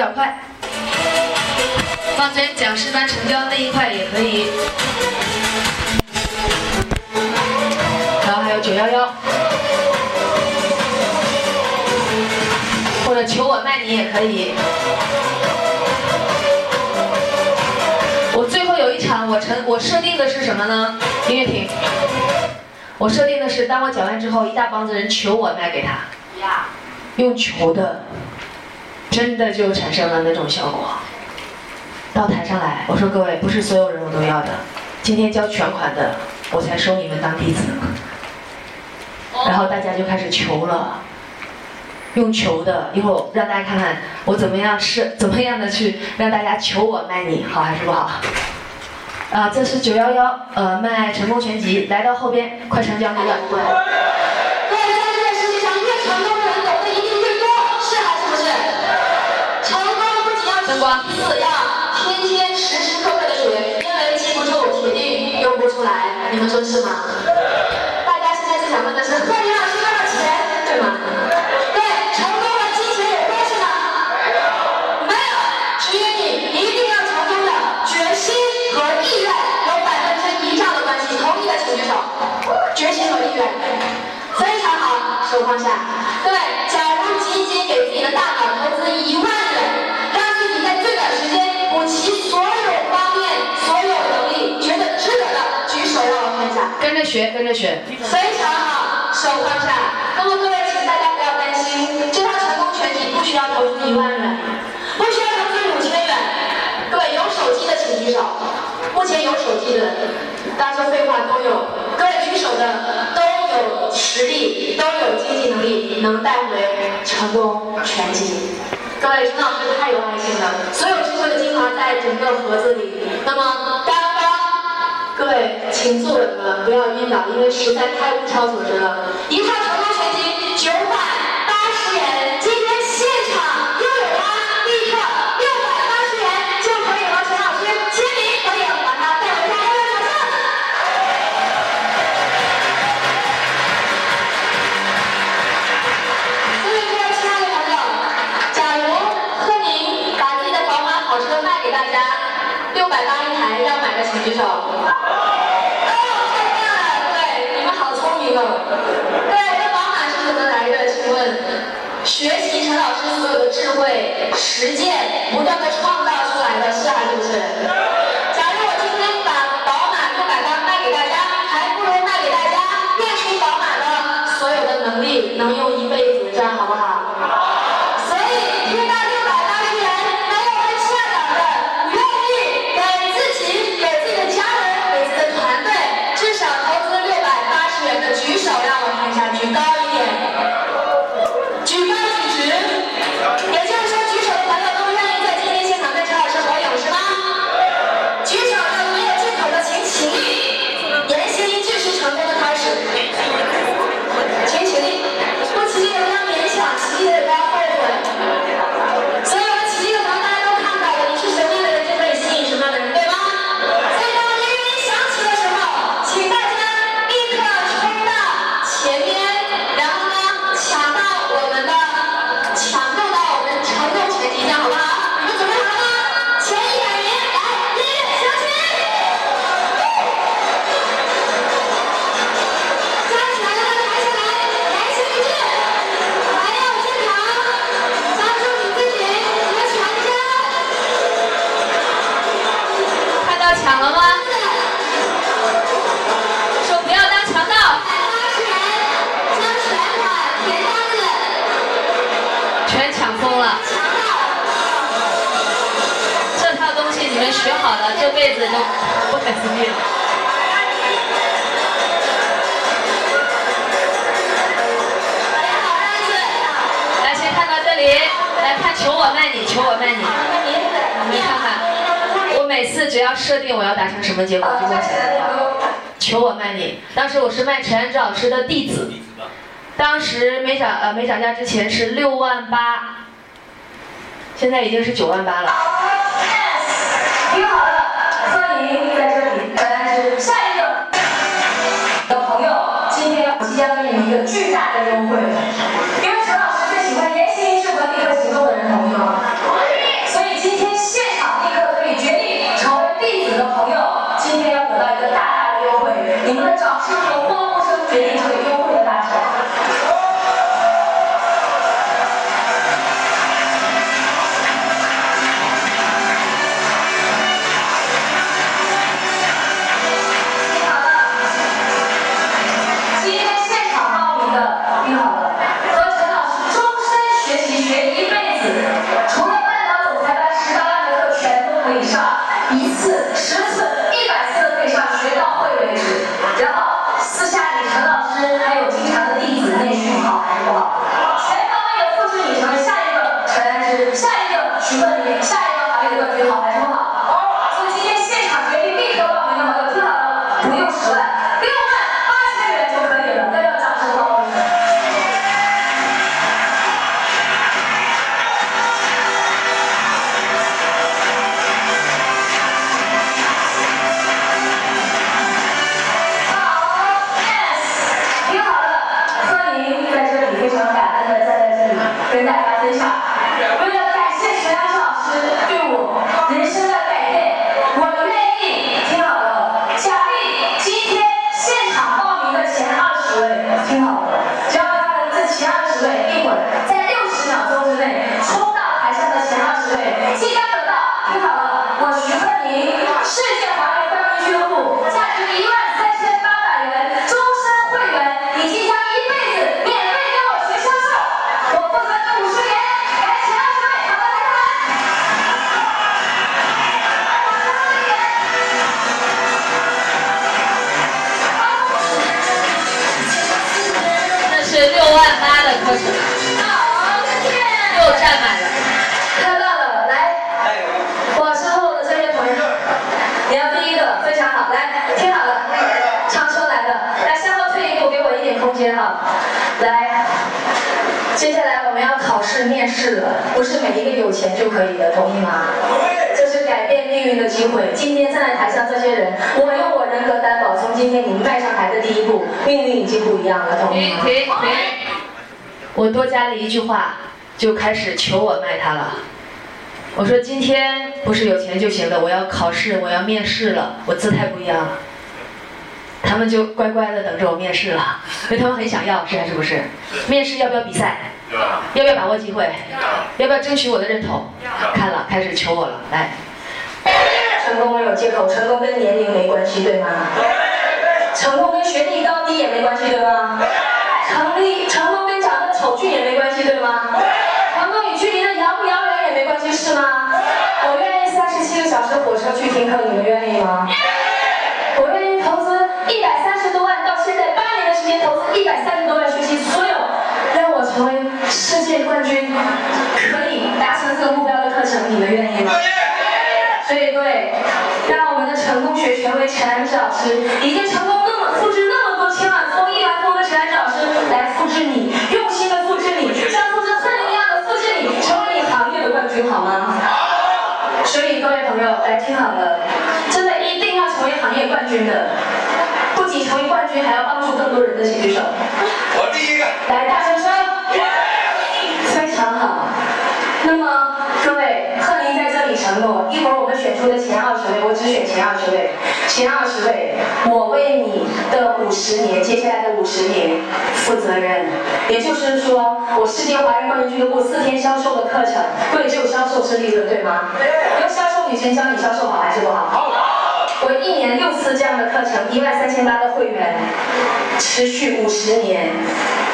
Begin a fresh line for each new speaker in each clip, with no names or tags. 比较快，放些讲师班成交那一块也可以，然后还有九幺幺，或者求我卖你也可以。我最后有一场，我成我设定的是什么呢？音乐停。我设定的是，当我讲完之后，一大帮子人求我卖给他，用求的。真的就产生了那种效果。到台上来，我说各位，不是所有人我都要的。今天交全款的，我才收你们当弟子。然后大家就开始求了，用求的，一会儿让大家看看我怎么样是怎么样的去让大家求我卖你好还是不好？啊，这是九幺幺，呃，卖成功全集，来到后边快成交那个。对。灯光。四要天天时时刻刻的学，因为记不住，铁定用不出来。你们说是吗？学跟着学，非常好，手放下。那么各位，请大家不要担心，这套成功拳击不需要投资一万元，不需要投资五千元。各位有手机的请举手。目前有手机的，家说废话，都有。各位举手的都有实力，都有经济能力，能带回成功拳击。各位，陈老师太有爱心了，所有智慧精华在整个盒子里。那么，当。各位，请坐稳了，不要晕倒，因为实在太物超所值了。一套成全集九百八十元，今天现场又有它，立刻六百八十元就可以和陈老师签名合影，把它带回家。各位朋友，各位亲爱的朋友假如贺宁把自己的宝马跑车卖给大家，六百八一台，要买的请举手。学习陈老师所有的智慧，实践不断的创造出来的，是啊，对不对？抢了吗？说不要当强盗。子，全抢疯了。这套东西你们学好了，这辈子都不可思议了。来，先看到这里，来看，求我卖你，求我卖你，你看看。每次只要设定我要达成什么结果，就会想办法。求我卖你！当时我是卖陈安之老师的弟子，当时没涨呃没涨价之前是六万八，现在已经是九万八了。挺好的，欢迎在这里，陈下一个的朋友，今天我即将给你一个巨大的优惠。接下来我们要考试面试了，不是每一个有钱就可以的，同意吗？同意。这是改变命运的机会。今天站在台上这些人，我用我人格担保，从今天你们迈上台的第一步，命运已经不一样了，同意吗？
可以。
我多加了一句话，就开始求我卖他了。我说今天不是有钱就行的，我要考试，我要面试了，我姿态不一样。他们就乖乖的等着我面试了，因为他们很想要，是还是不是？面试要不要比赛？要。要不要把握机会？要。要不要争取我的认同？要。看了，开始求我了，来。成功没有借口，成功跟年龄没关系，对吗？对。成功跟学历高低也没关系，对吗？对。成立成功跟长得丑俊也没关系，对吗？对。成功与距离的遥不遥远也没关系，是吗？我愿意三十七个小时火车去听课，你们愿意吗？世界冠军可以达成这个目标的课程，你们愿意吗？所以各位，让我们的成功学权威陈安之老师，已经成功那么复制那么多千万、亿万、多的陈安之老师来复制你，用心的复制你，像复制森林一样的复制你，成为你行业的冠军好吗？所以各位朋友，来听好了，真的一定要成为行业冠军的，不仅成为冠军，还要帮助更多人的，请举手。
我第一个。
来，大声说。很好，那么各位，贺林在这里承诺，一会儿我们选出的前二十位，我只选前二十位，前二十位，我为你的五十年，接下来的五十年负责任。也就是说，我世界华人冠军俱乐部四天销售的课程，贵就销售是利润，对吗？由销售女言教你销售好还是不好？好。我一年六次这样的课程，一万三千八的会员，持续五十年，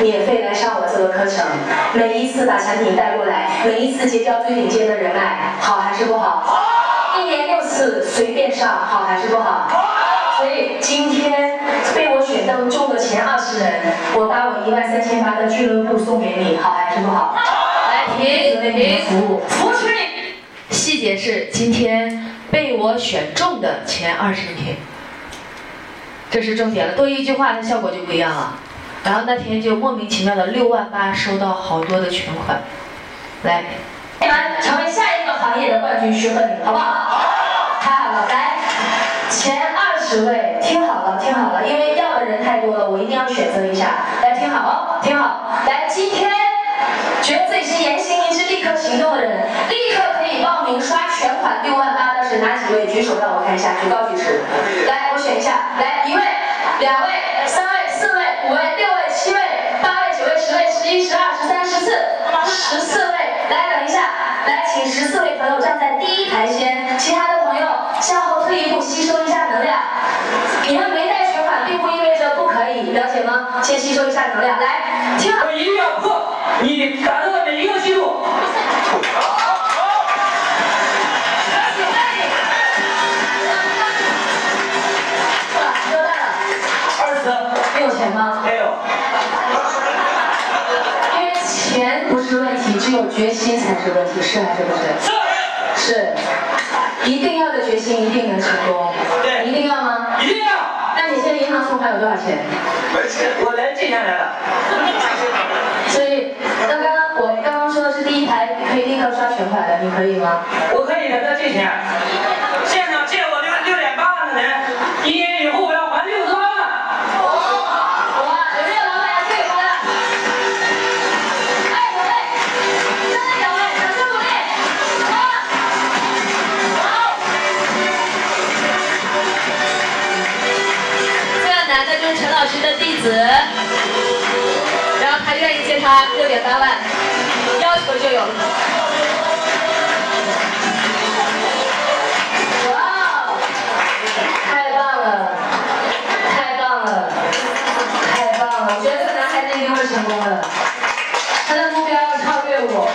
免费来上我这个课程，每一次把产品带过来，每一次结交最顶尖的人脉，好还是不好？好。一年六次随便上，好还是不好？好。所以今天被我选到中的前二十人，我把我一万三千八的俱乐部送给你，好还是不好？好。
准
备服务，服务区你。细节是今天。被我选中的前二十名，这是重点了。多一句话，它效果就不一样了。然后那天就莫名其妙的六万八收到好多的全款。来，你们成为下一个行业的冠军徐鹤林，好不好？太好了，来，前二十位听好了听好了，因为要的人太多了，我一定要选择一下。来，听好哦，听好。来，今天觉得自己是言行一致、立刻行动的人，立刻。刷全款六万八的是哪几位？举手让我看一下，举高举手。来，我选一下。来，一位，两位，三位，四位，五位，六位，七位，八位，九位，十位，十一，十二，十三，十四，十四位。来，等一下，来，请十四位朋友站在第一排先，其他的朋友向后退一步，吸收一下能量。你们没带全款，并不意味着不可以，了解吗？先吸收一下能量，来。听
我一定要破你达到的每一个记录。
钱吗？没有。因为钱不是问题，只有决心才是问题，是还是不是？是。是。一定要的决心一定能成功。对。一定要
吗？一定要。
那你现在银行存款有多少钱？
没钱，我来借钱来了。所以，
刚刚我刚刚说的是第一排可以立刻刷全款的，你可以吗？
我可以的，那借钱。现在。
子，然后他愿意借他六点八万，要求就有了。哇哦，太棒了，太棒了，太棒了！我觉得这个男孩子一定会成功的。他的目标要超越我，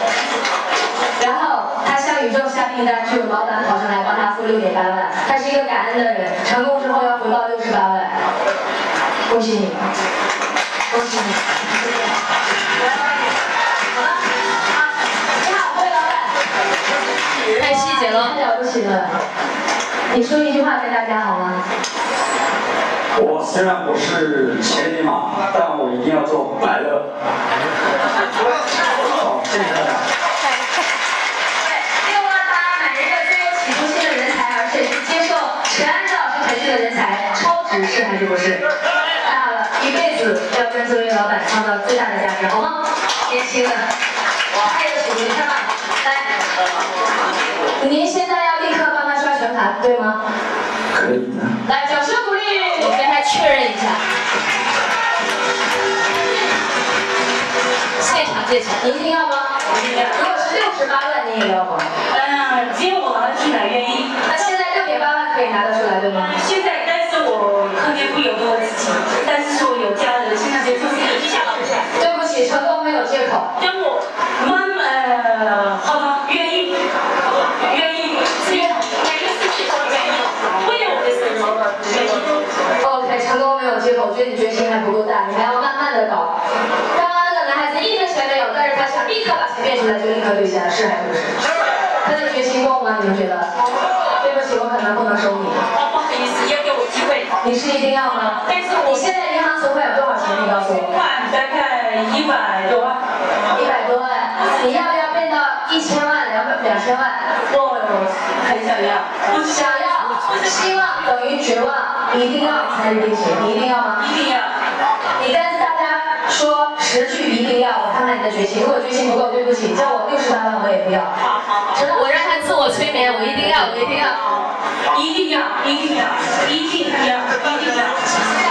然后他向宇宙下订单，就有老板跑上来帮他付六点八万。他是一个感恩的人，成功之后要回报六十八万。恭喜你，恭喜你，谢谢。好了，啊，你好，各位老板。太细节了，太了不起了。你说一句话给大家好吗？
我虽然不是千里马，但我一定要做百乐。好，谢谢大家。对，
六万八，买一个最有起步心的人才，而且是接受陈安之老师培训的人才，超值是还是不是？一辈子要跟这位老板创造最大的价值，好吗？年轻的，我爱的股东，你看吧，来，您现在要立刻帮他刷全盘，对吗？
可以的。
来，掌声鼓励，我跟他确认一下。现场借钱，您要吗？
一定要。
如果是六十八万，您也要吗？
嗯，今晚去买愿意？
那现在六点八万可以拿得出来，对吗？
现在。特别不由我自己，但是说有家人，现在就是，
对不？起，成功没有借口。
跟我妈妈，愿意，愿意，是呀，每个事情都愿意，为了我的 OK，
成功没有借口，我觉得你决心还不够大，你还要慢慢的搞。刚刚那个男孩子一分钱没有，但是他想立刻把钱变出来就立刻兑现，是还是不是？是。他的决心够吗？你们觉得？我可能不能收你。哦，
不好意思，也给我机会。
你是一定要吗？
但是我
现在银行存款有多少钱？你告诉
我。款大概一百多万。
一百多万？你要不要变到一千万、两百、两千万？
哦很想要。
想要。希望等于绝望，一定要才是必须。你一定要吗？
一定要。
你但是大家说十句一定要，我看看你的决心。如果决心不够，对不起，叫我六十八万我也不要。好好好。我认。我催眠，我一定要，我一定要，
一定要，一定要，一定要。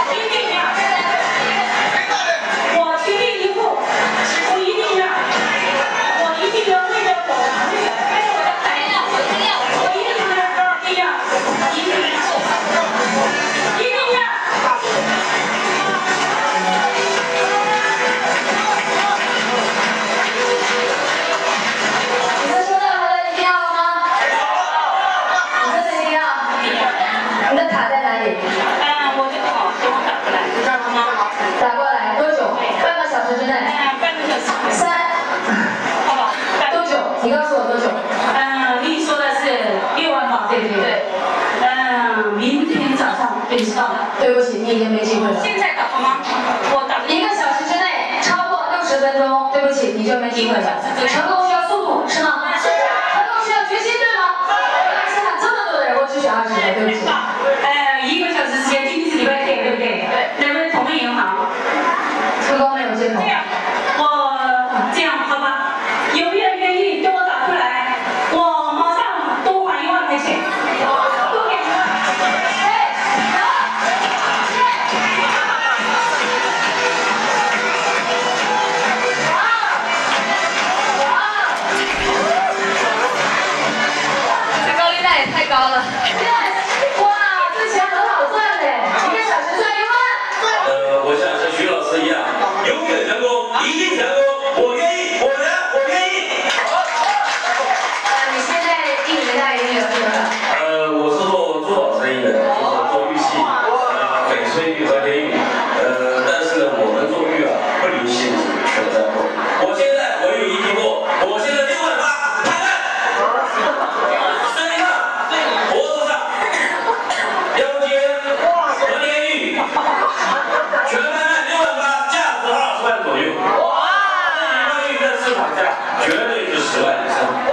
绝对是十万以上。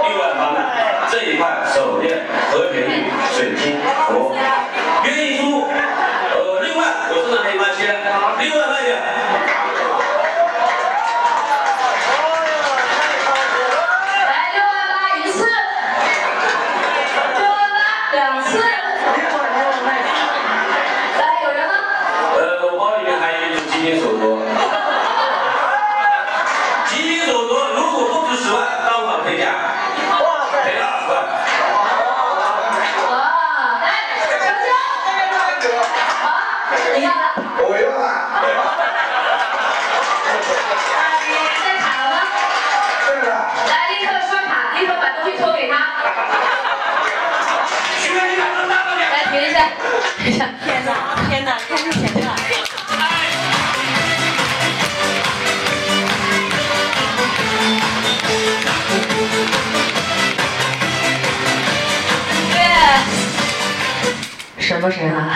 什么神啊！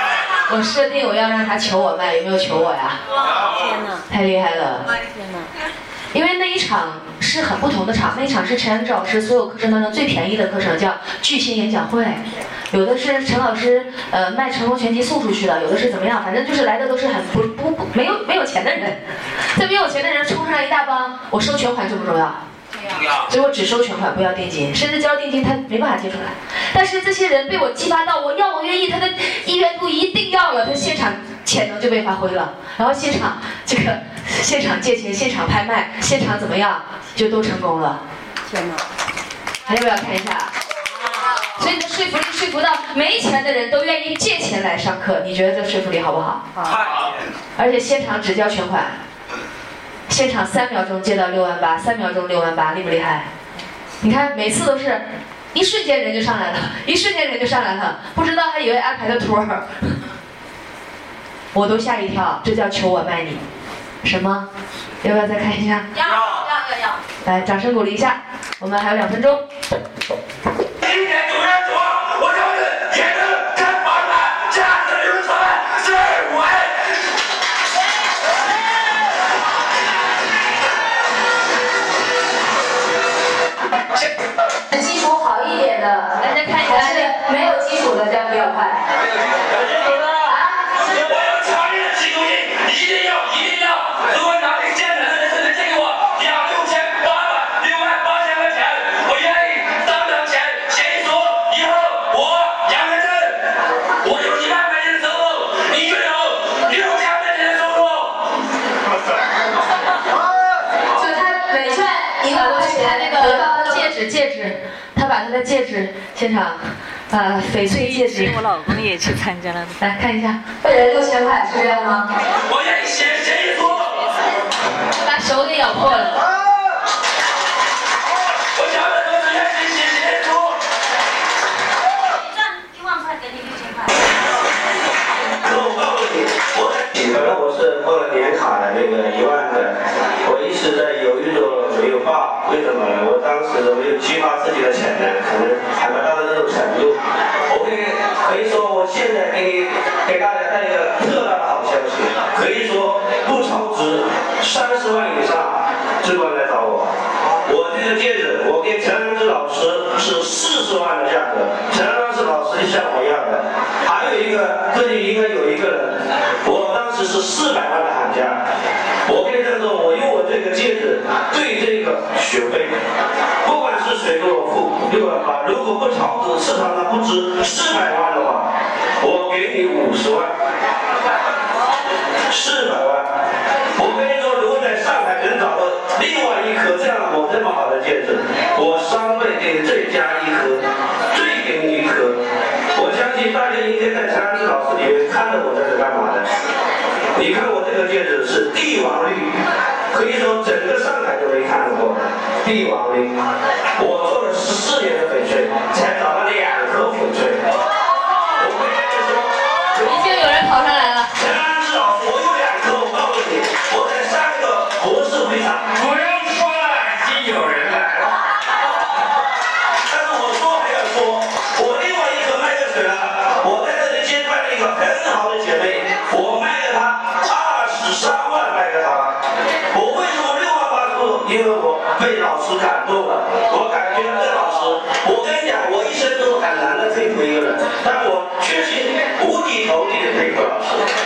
我设定我要让他求我卖，有没有求我呀？天哪，太厉害了！天因为那一场是很不同的场，那一场是陈安之老师所有课程当中最便宜的课程，叫巨星演讲会。有的是陈老师呃卖成功全集送出去的，有的是怎么样？反正就是来的都是很不不没有没有钱的人，这没有钱的人冲上来一大帮，我收全款重不重要？所以我只收全款，不要定金，甚至交定金他没办法借出来。但是这些人被我激发到，我要我愿意，他的意愿度一定要了，他现场潜能就被发挥了。然后现场这个现场借钱、现场拍卖、现场怎么样，就都成功了。天哪！还要不要看一下？所以的说服力说服到没钱的人都愿意借钱来上课，你觉得这说服力好不
好？好。
而且现场只交全款。现场三秒钟接到六万八，三秒钟六万八，厉不厉害？你看，每次都是一瞬间人就上来了，一瞬间人就上来了，不知道还以为安排的托儿，我都吓一跳，这叫求我卖你？什么？要不要再看一
下？要要要要！
来，掌声鼓励一下，我们还有两分钟。
我有强烈的一定要，一定要！如果的，能借给我两六千八百六万八千块钱？我愿意当以后我杨我有一万块钱的收入，你就有块钱的收
入。就他戒指戒指，他把他的戒指现场。呃，翡翠戒指。
我老公也去参加了。
来看一下，每人六千
块
是这
样吗？
我
愿意写协
议书。把手给
咬破了。我千万不能
愿
意议书。一赚一万块给你六千块。
我告诉你，我反正我是过了年卡的那个一万的，我一直在犹豫着。没有报，为什么呢？我当时没有激发自己的潜能，可能还没到达到种程度。OK，可以说我现在给给大家带一个特大的好消息，可以说不超值三十万以上就过来找我。我这个戒指，我跟陈安之老师是四十万的价格。陈安之老师就像我一样的，还有一个这里应该有一个人，我当时是四百万的行家。我跟么总，我用我这个戒指对这。如果不炒股，市场上不止四百万的话，我给你五十万。四百万，我跟你说，如果在上海能找到另外一颗这样我这么好的戒指，我双倍给你，再加一颗，再给你一颗。我相信大家应该在山里老师里面看到我在这干嘛的？你看我这个戒指是帝王绿，可以说整个上海都没看到过。帝王绿，我做了十四年的翡翠，才找了两颗翡翠。
已经有人跑上来了。
至啊，我有两颗，我告诉你，我在三个博士会上。
不用说，已经有人来了。但是
我说还要说，我另外一颗卖给去了。我在这里接待了一个很好的姐妹，我卖给她二十三万，卖给她。我为什么六万八？因为我。被老师感动了，我感觉这老师，我跟你讲，我一生都很难的佩服一个人，但我确实五体投地的佩服。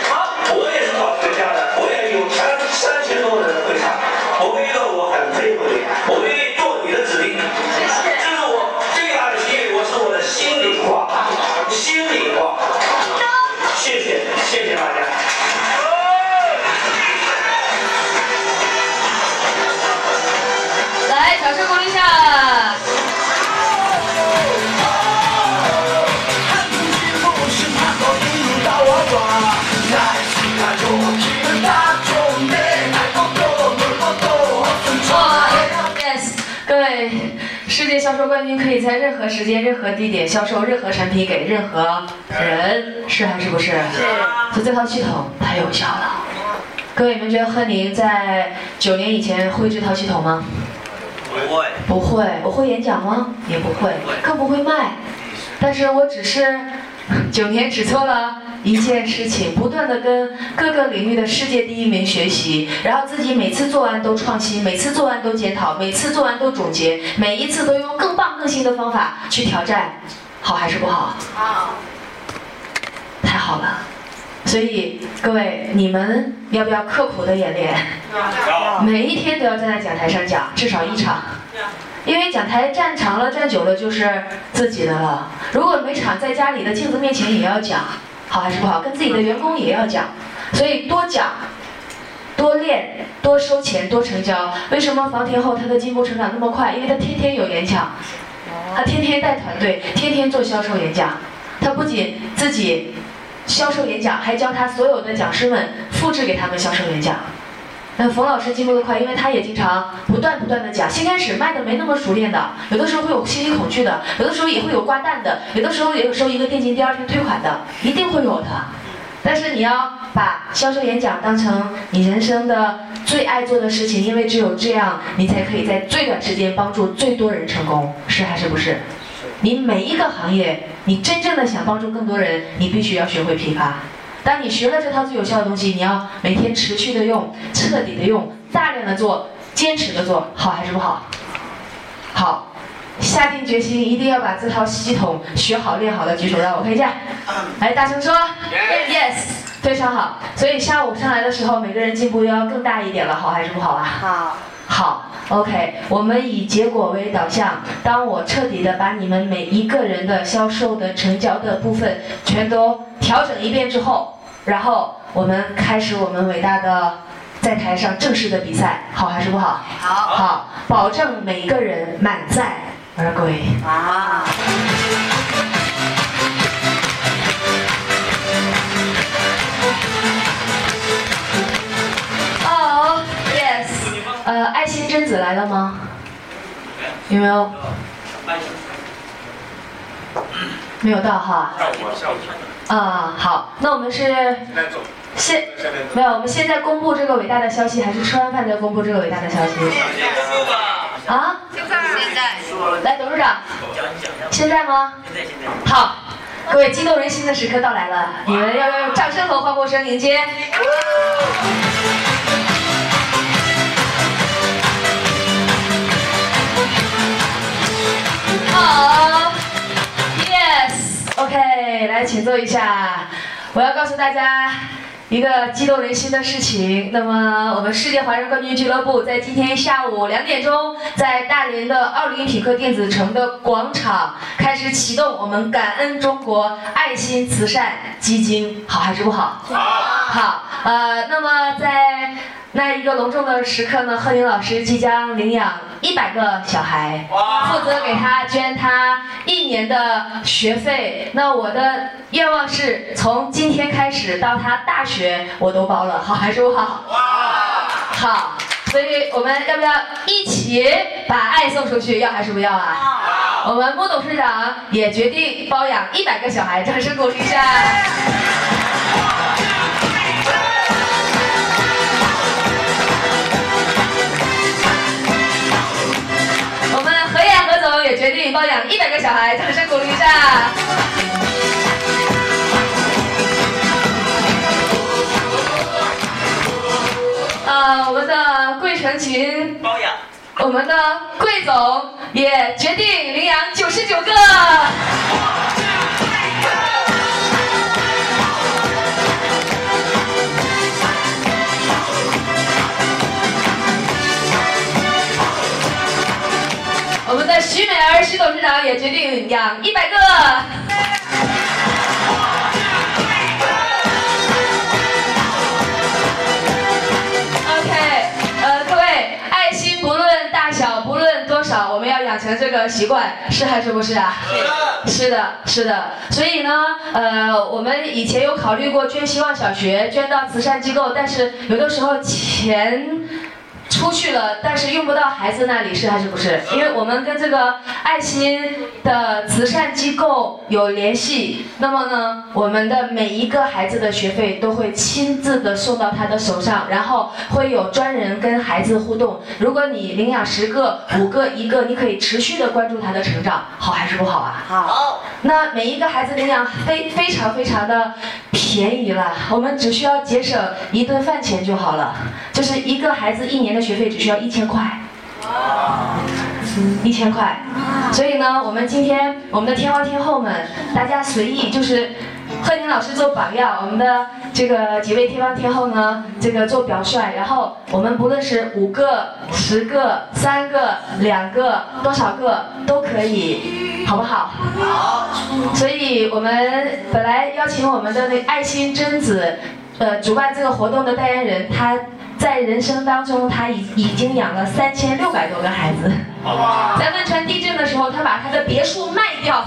y e s 各位，世界销售冠军可以在任何时间、任何地点销售任何产品给任何人，是还是不是？是。就这套系统太有效了。各位，你们觉得贺宁在九年以前会这套系统吗？
不会。
不会。我会演讲吗？也不会。更不会卖。但是我只是九年只做了。一件事情，不断的跟各个领域的世界第一名学习，然后自己每次做完都创新，每次做完都检讨，每次做完都总结，每一次都用更棒、更新的方法去挑战，好还是不好？好，太好了。所以各位，你们要不要刻苦的演练？每一天都要站在讲台上讲，至少一场。因为讲台站长了、站久了就是自己的了。如果每场，在家里的镜子面前也要讲。好还是不好，跟自己的员工也要讲，所以多讲、多练、多收钱、多成交。为什么房天后他的进步成长那么快？因为他天天有演讲，他天天带团队，天天做销售演讲。他不仅自己销售演讲，还教他所有的讲师们复制给他们销售演讲。那冯老师进步的快，因为他也经常不断不断的讲。先开始卖的没那么熟练的，有的时候会有心理恐惧的，有的时候也会有挂蛋的，有的时候也有收一个定金第二天退款的，一定会有的。但是你要把销售演讲当成你人生的最爱做的事情，因为只有这样，你才可以在最短时间帮助最多人成功，是还是不是？你每一个行业，你真正的想帮助更多人，你必须要学会批发。当你学了这套最有效的东西，你要每天持续的用，彻底的用，大量的做，坚持的做好还是不好？好，下定决心一定要把这套系统学好练好的，举手让我看一下，来大声说，yes，非常好。所以下午上来的时候，每个人进步要更大一点了，好还是不好啊？
好。
好，OK。我们以结果为导向。当我彻底的把你们每一个人的销售的成交的部分全都调整一遍之后，然后我们开始我们伟大的在台上正式的比赛，好还是不好？
好。好，
保证每个人满载而归。啊。仙子来了吗？有没有？没有到哈。啊，好，那我们是现没有，我们现在公布这个伟大的消息，还是吃完饭再公布这个伟大的消息？啊！现在，来董事长，现在吗？好，各位激动人心的时刻到来了，你们要不要用掌声和欢呼声迎接？好，yes，OK，来，请坐一下。我要告诉大家一个激动人心的事情。那么，我们世界华人冠军俱乐部在今天下午两点钟，在大连的奥林匹克电子城的广场开始启动我们“感恩中国”爱心慈善基金，好还是不好？好。好，呃，那么在那一个隆重的时刻呢，贺宁老师即将领养。一百个小孩，负责给他捐他一年的学费。那我的愿望是，从今天开始到他大学，我都包了，好还是不好？好。所以我们要不要一起把爱送出去？要还是不要啊？我们郭董事长也决定包养一百个小孩，掌声鼓励一下。也决定包养一百个小孩，掌声鼓励一下。呃，我们的桂成群包养，我们的桂总也决定领养九十九个。我们的徐美儿徐董事长也决定养一百个。OK，呃，各位，爱心不论大小，不论多少，我们要养成这个习惯，是还是不是啊？是的，是的，是的。所以呢，呃，我们以前有考虑过捐希望小学，捐到慈善机构，但是有的时候钱。出去了，但是用不到孩子那里，是还是不是？因为我们跟这个爱心的慈善机构有联系，那么呢，我们的每一个孩子的学费都会亲自的送到他的手上，然后会有专人跟孩子互动。如果你领养十个、五个、一个，你可以持续的关注他的成长，好还是不好啊？
好。
那每一个孩子领养非非常非常的。便宜了，我们只需要节省一顿饭钱就好了。就是一个孩子一年的学费只需要一千块，一千块。所以呢，我们今天我们的天王天后们，大家随意就是。贺宁老师做榜样，我们的这个几位天王天后呢，这个做表率，然后我们不论是五个、十个、三个、两个、多少个都可以，好不好？好。所以我们本来邀请我们的那爱心贞子，呃，主办这个活动的代言人，他在人生当中，他已已经养了三千六百多个孩子。在汶川地震的时候，他把他的别墅卖掉。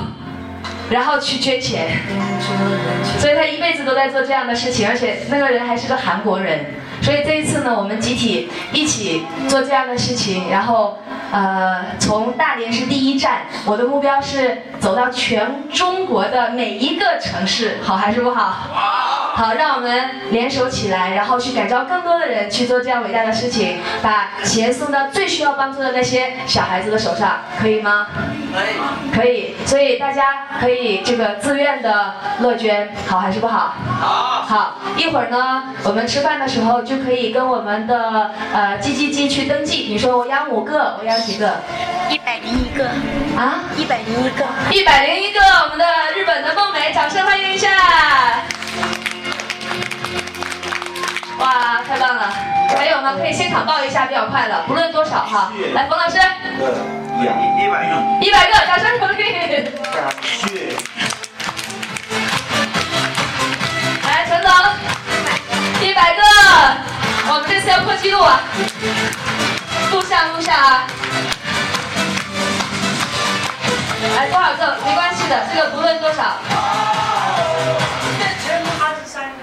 然后去捐钱，所以他一辈子都在做这样的事情，而且那个人还是个韩国人。所以这一次呢，我们集体一起做这样的事情，然后呃，从大连是第一站，我的目标是走到全中国的每一个城市，好还是不好？好。好，让我们联手起来，然后去感召更多的人去做这样伟大的事情，把钱送到最需要帮助的那些小孩子的手上，可以吗？
可以。
可以。所以大家可以这个自愿的乐捐，好还是不好？好。好。一会儿呢，我们吃饭的时候就可以跟我们的呃鸡鸡鸡去登记。你说我养五个，我养几个？
一百零一个。啊，一百零一个。
一百零一个，我们的日本的梦美，掌声欢迎一下。哇，太棒了！还有呢，可以现场报一下比较快的，不论多少哈。来，冯老师。对，两一百个。一百个，掌声。感谢。来，陈总。一百个，我们这次要破纪录啊！录像，录像啊！来，多少个？没关系的，这个不论多少。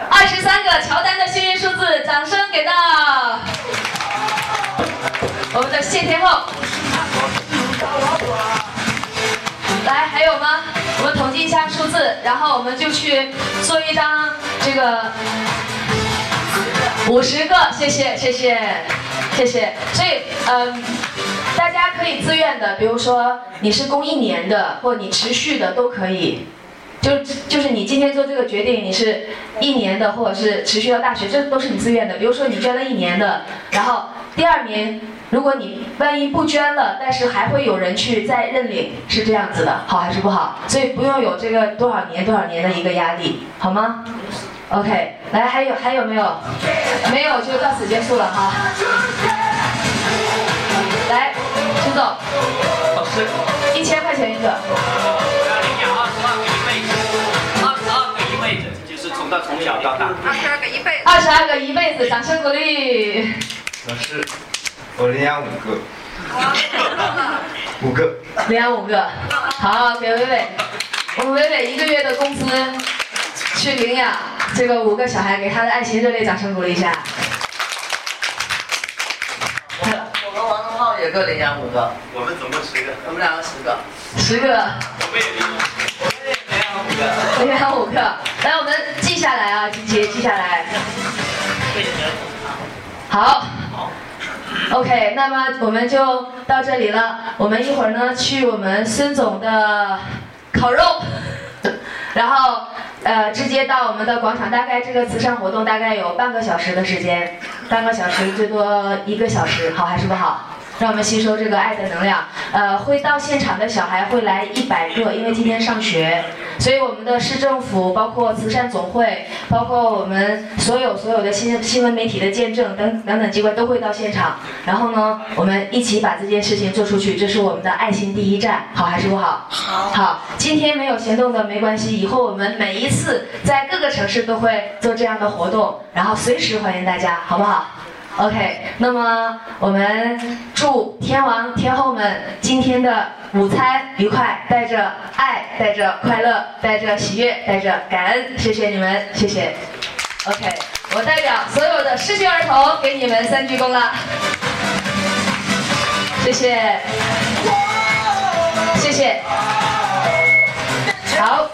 二十三个，乔丹。掌声给到我们的谢天后！来，还有吗？我们统计一下数字，然后我们就去做一张这个五十个，谢谢，谢谢，谢谢。所以，嗯，大家可以自愿的，比如说你是供一年的，或你持续的都可以。就就是你今天做这个决定，你是一年的，或者是持续到大学，这都是你自愿的。比如说你捐了一年的，然后第二年，如果你万一不捐了，但是还会有人去再认领，是这样子的，好还是不好？所以不用有这个多少年多少年的一个压力，好吗？OK，来，还有还有没有？没有就到此结束了哈。二十二个一辈子，掌声鼓励。老师，我领养五个。五个。个。领养五个，好，给伟伟。我们伟伟一个月的工资去领养这个五个小孩，给他的爱情热烈掌声鼓励一下。我，我和王东浩也各领养五个。我们总共十个。我们两个十个。十个。我们也领养。一有五个，来我们记下来啊，金杰记下来。好。好。OK，那么我们就到这里了。我们一会儿呢去我们孙总的烤肉，然后呃直接到我们的广场。大概这个慈善活动大概有半个小时的时间，半个小时最多一个小时，好还是不好？让我们吸收这个爱的能量，呃，会到现场的小孩会来一百个，因为今天上学，所以我们的市政府，包括慈善总会，包括我们所有所有的新新闻媒体的见证等等等机关都会到现场，然后呢，我们一起把这件事情做出去，这是我们的爱心第一站，好还是不好？好。好，今天没有行动的没关系，以后我们每一次在各个城市都会做这样的活动，然后随时欢迎大家，好不好？OK，那么我们祝天王天后们今天的午餐愉快，带着爱，带着快乐，带着喜悦，带着感恩，谢谢你们，谢谢。OK，我代表所有的失学儿童给你们三鞠躬了，谢谢，谢谢，好。